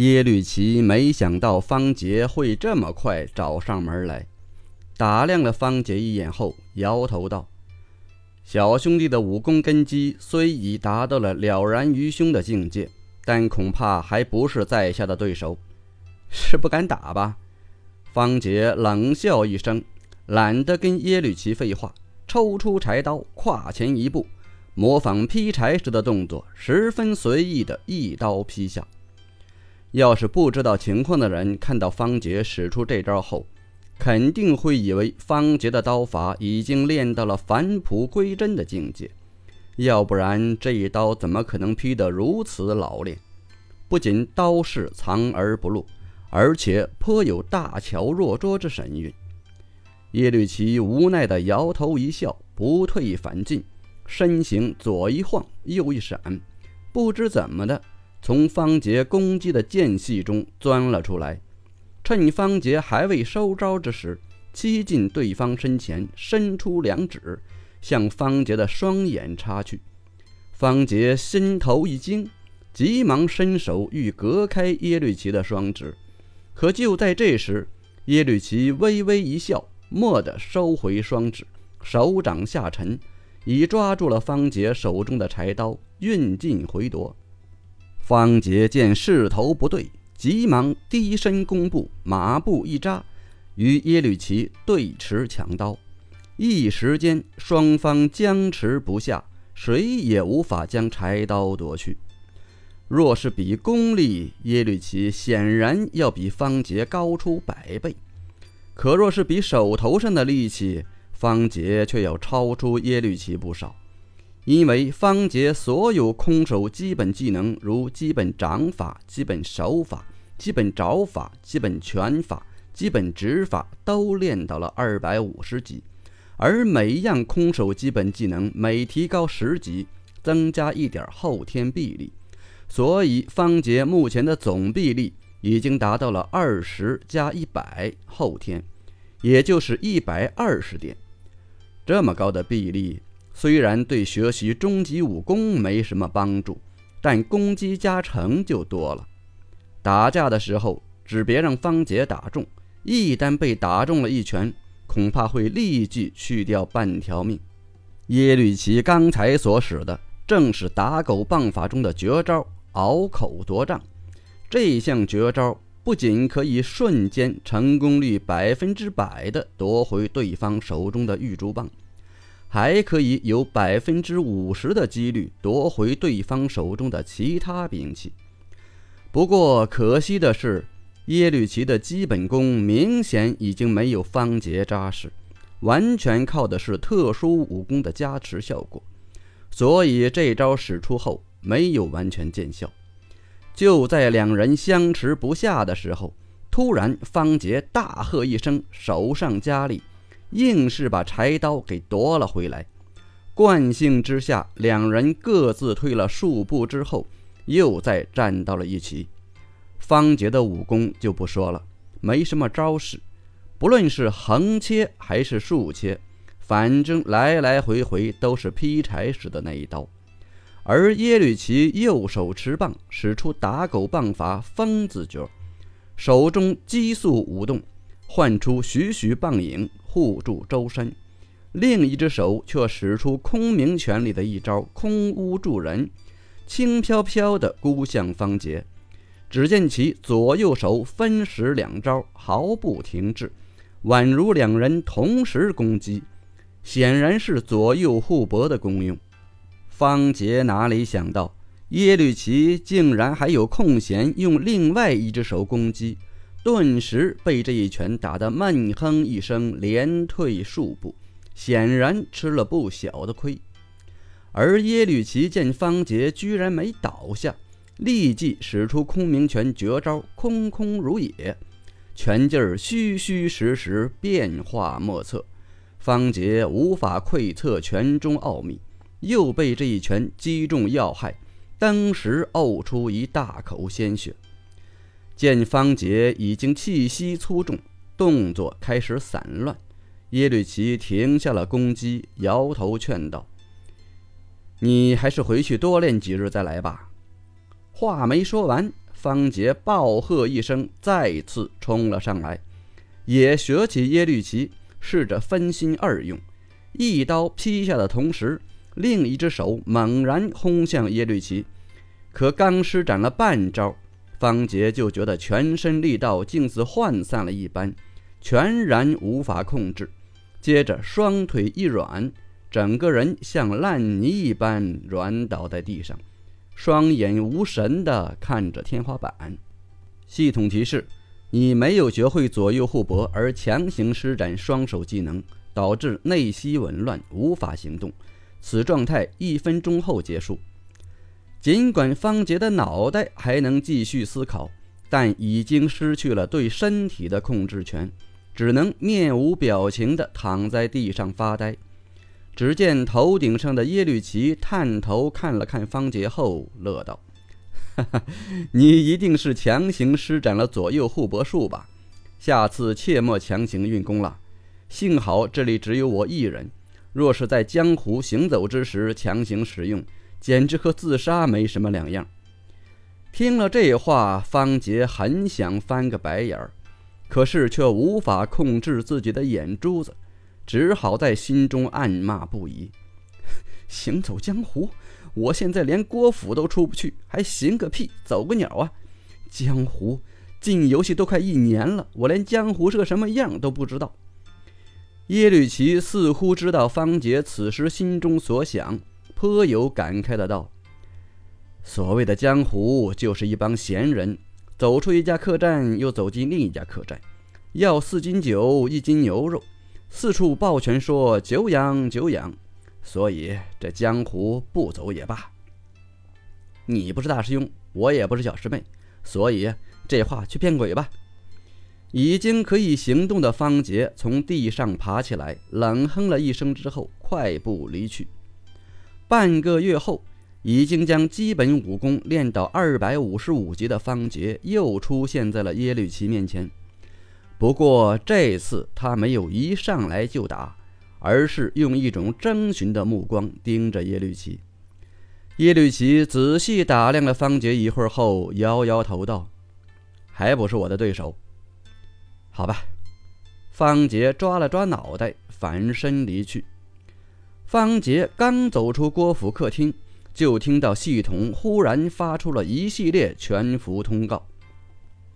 耶律齐没想到方杰会这么快找上门来，打量了方杰一眼后，摇头道：“小兄弟的武功根基虽已达到了了然于胸的境界，但恐怕还不是在下的对手，是不敢打吧？”方杰冷笑一声，懒得跟耶律齐废话，抽出柴刀，跨前一步，模仿劈柴时的动作，十分随意的一刀劈下。要是不知道情况的人看到方杰使出这招后，肯定会以为方杰的刀法已经练到了返璞归真的境界，要不然这一刀怎么可能劈得如此老练？不仅刀势藏而不露，而且颇有大巧若拙之神韵。耶律齐无奈地摇头一笑，不退反进，身形左一晃，右一闪，不知怎么的。从方杰攻击的间隙中钻了出来，趁方杰还未收招之时，欺进对方身前，伸出两指，向方杰的双眼插去。方杰心头一惊，急忙伸手欲隔开耶律齐的双指，可就在这时，耶律齐微微一笑，蓦地收回双指，手掌下沉，已抓住了方杰手中的柴刀，运劲回夺。方杰见势头不对，急忙低身弓步，马步一扎，与耶律齐对持抢刀。一时间，双方僵持不下，谁也无法将柴刀夺去。若是比功力，耶律齐显然要比方杰高出百倍；可若是比手头上的力气，方杰却要超出耶律齐不少。因为方杰所有空手基本技能，如基本掌法、基本手法、基本爪法、基本拳法、基本指法，都练到了二百五十级，而每一样空手基本技能每提高十级，增加一点后天臂力，所以方杰目前的总臂力已经达到了二十加一百后天，也就是一百二十点，这么高的臂力。虽然对学习终极武功没什么帮助，但攻击加成就多了。打架的时候，只别让方杰打中，一旦被打中了一拳，恐怕会立即去掉半条命。耶律齐刚才所使的，正是打狗棒法中的绝招“拗口夺杖”。这项绝招不仅可以瞬间成功率百分之百的夺回对方手中的玉珠棒。还可以有百分之五十的几率夺回对方手中的其他兵器。不过可惜的是，耶律齐的基本功明显已经没有方杰扎实，完全靠的是特殊武功的加持效果，所以这招使出后没有完全见效。就在两人相持不下的时候，突然方杰大喝一声，手上加力。硬是把柴刀给夺了回来。惯性之下，两人各自退了数步之后，又再站到了一起。方杰的武功就不说了，没什么招式，不论是横切还是竖切，反正来来回回都是劈柴时的那一刀。而耶律齐右手持棒，使出打狗棒法疯子诀，手中急速舞动，唤出徐徐棒影。护住周身，另一只手却使出空明拳里的一招“空屋助人”，轻飘飘地箍向方杰。只见其左右手分使两招，毫不停滞，宛如两人同时攻击，显然是左右互搏的功用。方杰哪里想到，耶律齐竟然还有空闲用另外一只手攻击。顿时被这一拳打得闷哼一声，连退数步，显然吃了不小的亏。而耶律齐见方杰居然没倒下，立即使出空明拳绝招“空空如也”，拳劲儿虚虚实实，变化莫测。方杰无法窥测拳中奥秘，又被这一拳击中要害，当时呕出一大口鲜血。见方杰已经气息粗重，动作开始散乱，耶律齐停下了攻击，摇头劝道：“你还是回去多练几日再来吧。”话没说完，方杰暴喝一声，再次冲了上来，也学起耶律齐，试着分心二用，一刀劈下的同时，另一只手猛然轰向耶律齐。可刚施展了半招，方杰就觉得全身力道竟似涣散了一般，全然无法控制。接着双腿一软，整个人像烂泥一般软倒在地上，双眼无神地看着天花板。系统提示：你没有学会左右互搏而强行施展双手技能，导致内息紊乱，无法行动。此状态一分钟后结束。尽管方杰的脑袋还能继续思考，但已经失去了对身体的控制权，只能面无表情地躺在地上发呆。只见头顶上的耶律齐探头看了看方杰后，乐道：“哈哈，你一定是强行施展了左右互搏术吧？下次切莫强行运功了。幸好这里只有我一人，若是在江湖行走之时强行使用。”简直和自杀没什么两样。听了这话，方杰很想翻个白眼儿，可是却无法控制自己的眼珠子，只好在心中暗骂不已：“ 行走江湖，我现在连郭府都出不去，还行个屁，走个鸟啊！江湖进游戏都快一年了，我连江湖是个什么样都不知道。”耶律齐似乎知道方杰此时心中所想。颇有感慨的道：“所谓的江湖，就是一帮闲人，走出一家客栈，又走进另一家客栈，要四斤酒，一斤牛肉，四处抱拳说久仰久仰。所以这江湖不走也罢。你不是大师兄，我也不是小师妹，所以这话去骗鬼吧。”已经可以行动的方杰从地上爬起来，冷哼了一声之后，快步离去。半个月后，已经将基本武功练到二百五十五级的方杰又出现在了耶律齐面前。不过这次他没有一上来就打，而是用一种征询的目光盯着耶律齐。耶律齐仔细打量了方杰一会儿后，摇摇头道：“还不是我的对手。”好吧，方杰抓了抓脑袋，反身离去。方杰刚走出郭府客厅，就听到系统忽然发出了一系列全服通告。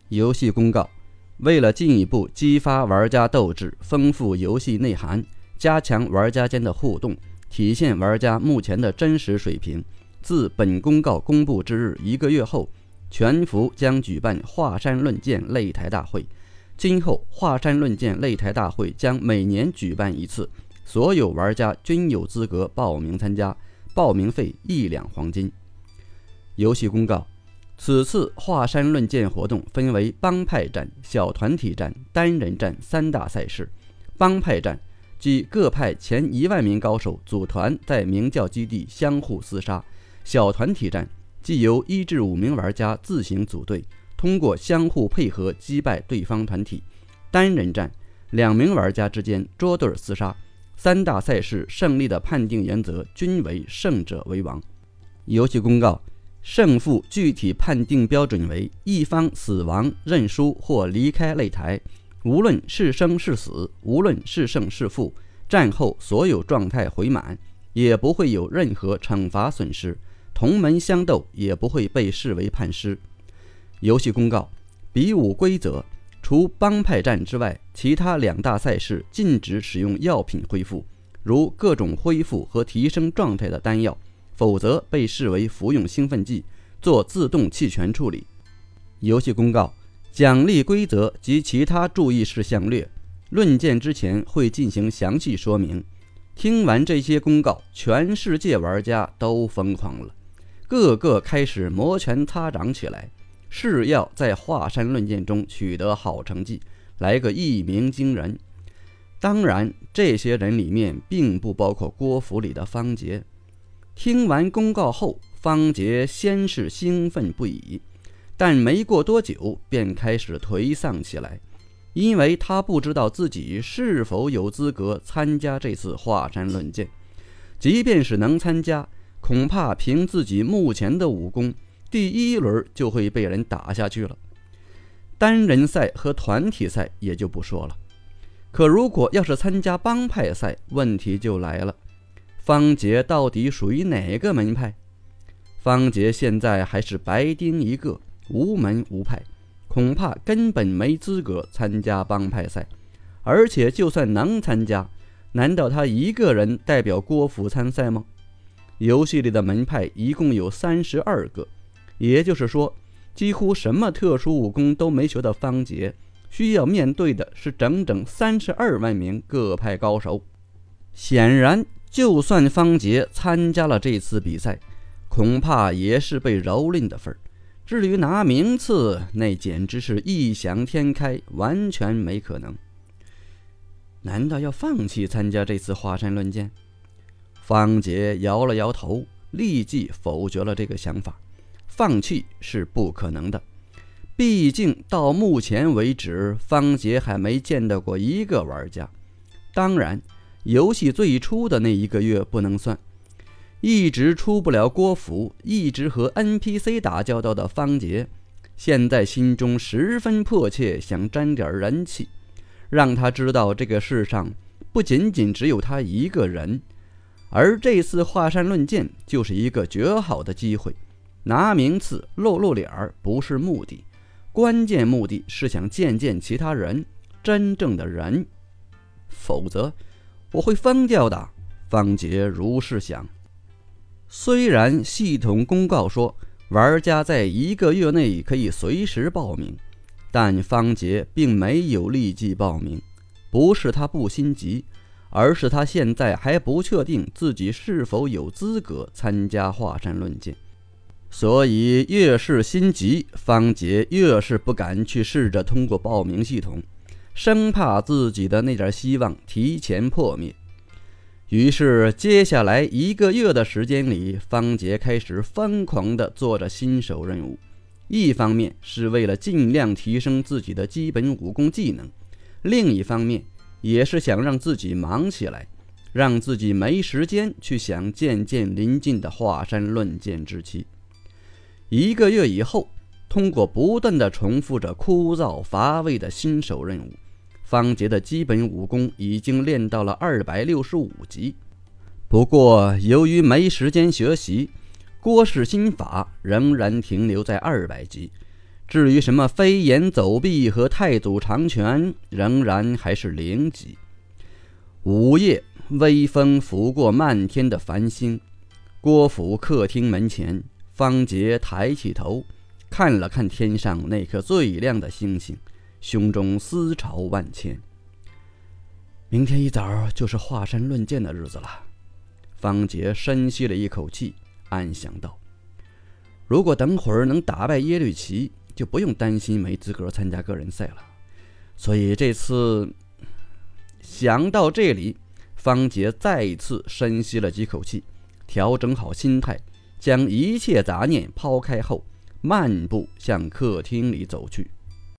游戏公告：为了进一步激发玩家斗志、丰富游戏内涵、加强玩家间的互动、体现玩家目前的真实水平，自本公告公布之日一个月后，全服将举办华山论剑擂台大会。今后，华山论剑擂台大会将每年举办一次。所有玩家均有资格报名参加，报名费一两黄金。游戏公告：此次华山论剑活动分为帮派战、小团体战、单人战三大赛事。帮派战即各派前一万名高手组团在明教基地相互厮杀；小团体战即由一至五名玩家自行组队，通过相互配合击败对方团体；单人战两名玩家之间捉对厮杀。三大赛事胜利的判定原则均为胜者为王。游戏公告：胜负具体判定标准为一方死亡、认输或离开擂台，无论是生是死，无论是胜是负，战后所有状态回满，也不会有任何惩罚损失。同门相斗也不会被视为判失。游戏公告：比武规则。除帮派战之外，其他两大赛事禁止使用药品恢复，如各种恢复和提升状态的丹药，否则被视为服用兴奋剂，做自动弃权处理。游戏公告：奖励规则及其他注意事项略。论剑之前会进行详细说明。听完这些公告，全世界玩家都疯狂了，个个开始摩拳擦掌起来。是要在华山论剑中取得好成绩，来个一鸣惊人。当然，这些人里面并不包括郭府里的方杰。听完公告后，方杰先是兴奋不已，但没过多久便开始颓丧起来，因为他不知道自己是否有资格参加这次华山论剑。即便是能参加，恐怕凭自己目前的武功。第一轮就会被人打下去了。单人赛和团体赛也就不说了，可如果要是参加帮派赛，问题就来了。方杰到底属于哪个门派？方杰现在还是白丁一个，无门无派，恐怕根本没资格参加帮派赛。而且就算能参加，难道他一个人代表郭府参赛吗？游戏里的门派一共有三十二个，也就是说。几乎什么特殊武功都没学的方杰，需要面对的是整整三十二万名各派高手。显然，就算方杰参加了这次比赛，恐怕也是被蹂躏的份儿。至于拿名次，那简直是异想天开，完全没可能。难道要放弃参加这次华山论剑？方杰摇了摇头，立即否决了这个想法。放弃是不可能的，毕竟到目前为止，方杰还没见到过一个玩家。当然，游戏最初的那一个月不能算，一直出不了郭府，一直和 NPC 打交道的方杰，现在心中十分迫切，想沾点人气，让他知道这个世上不仅仅只有他一个人。而这次华山论剑就是一个绝好的机会。拿名次露露脸儿不是目的，关键目的是想见见其他人，真正的人，否则我会疯掉的。方杰如是想。虽然系统公告说玩家在一个月内可以随时报名，但方杰并没有立即报名，不是他不心急，而是他现在还不确定自己是否有资格参加华山论剑。所以越是心急，方杰越是不敢去试着通过报名系统，生怕自己的那点希望提前破灭。于是，接下来一个月的时间里，方杰开始疯狂地做着新手任务。一方面是为了尽量提升自己的基本武功技能，另一方面也是想让自己忙起来，让自己没时间去想渐渐临近的华山论剑之期。一个月以后，通过不断的重复着枯燥乏味的新手任务，方杰的基本武功已经练到了二百六十五级。不过，由于没时间学习，郭氏心法仍然停留在二百级。至于什么飞檐走壁和太祖长拳，仍然还是零级。午夜，微风拂过漫天的繁星，郭府客厅门前。方杰抬起头，看了看天上那颗最亮的星星，胸中思潮万千。明天一早就是华山论剑的日子了。方杰深吸了一口气，暗想道：“如果等会儿能打败耶律齐，就不用担心没资格参加个人赛了。所以这次……”想到这里，方杰再一次深吸了几口气，调整好心态。将一切杂念抛开后，漫步向客厅里走去。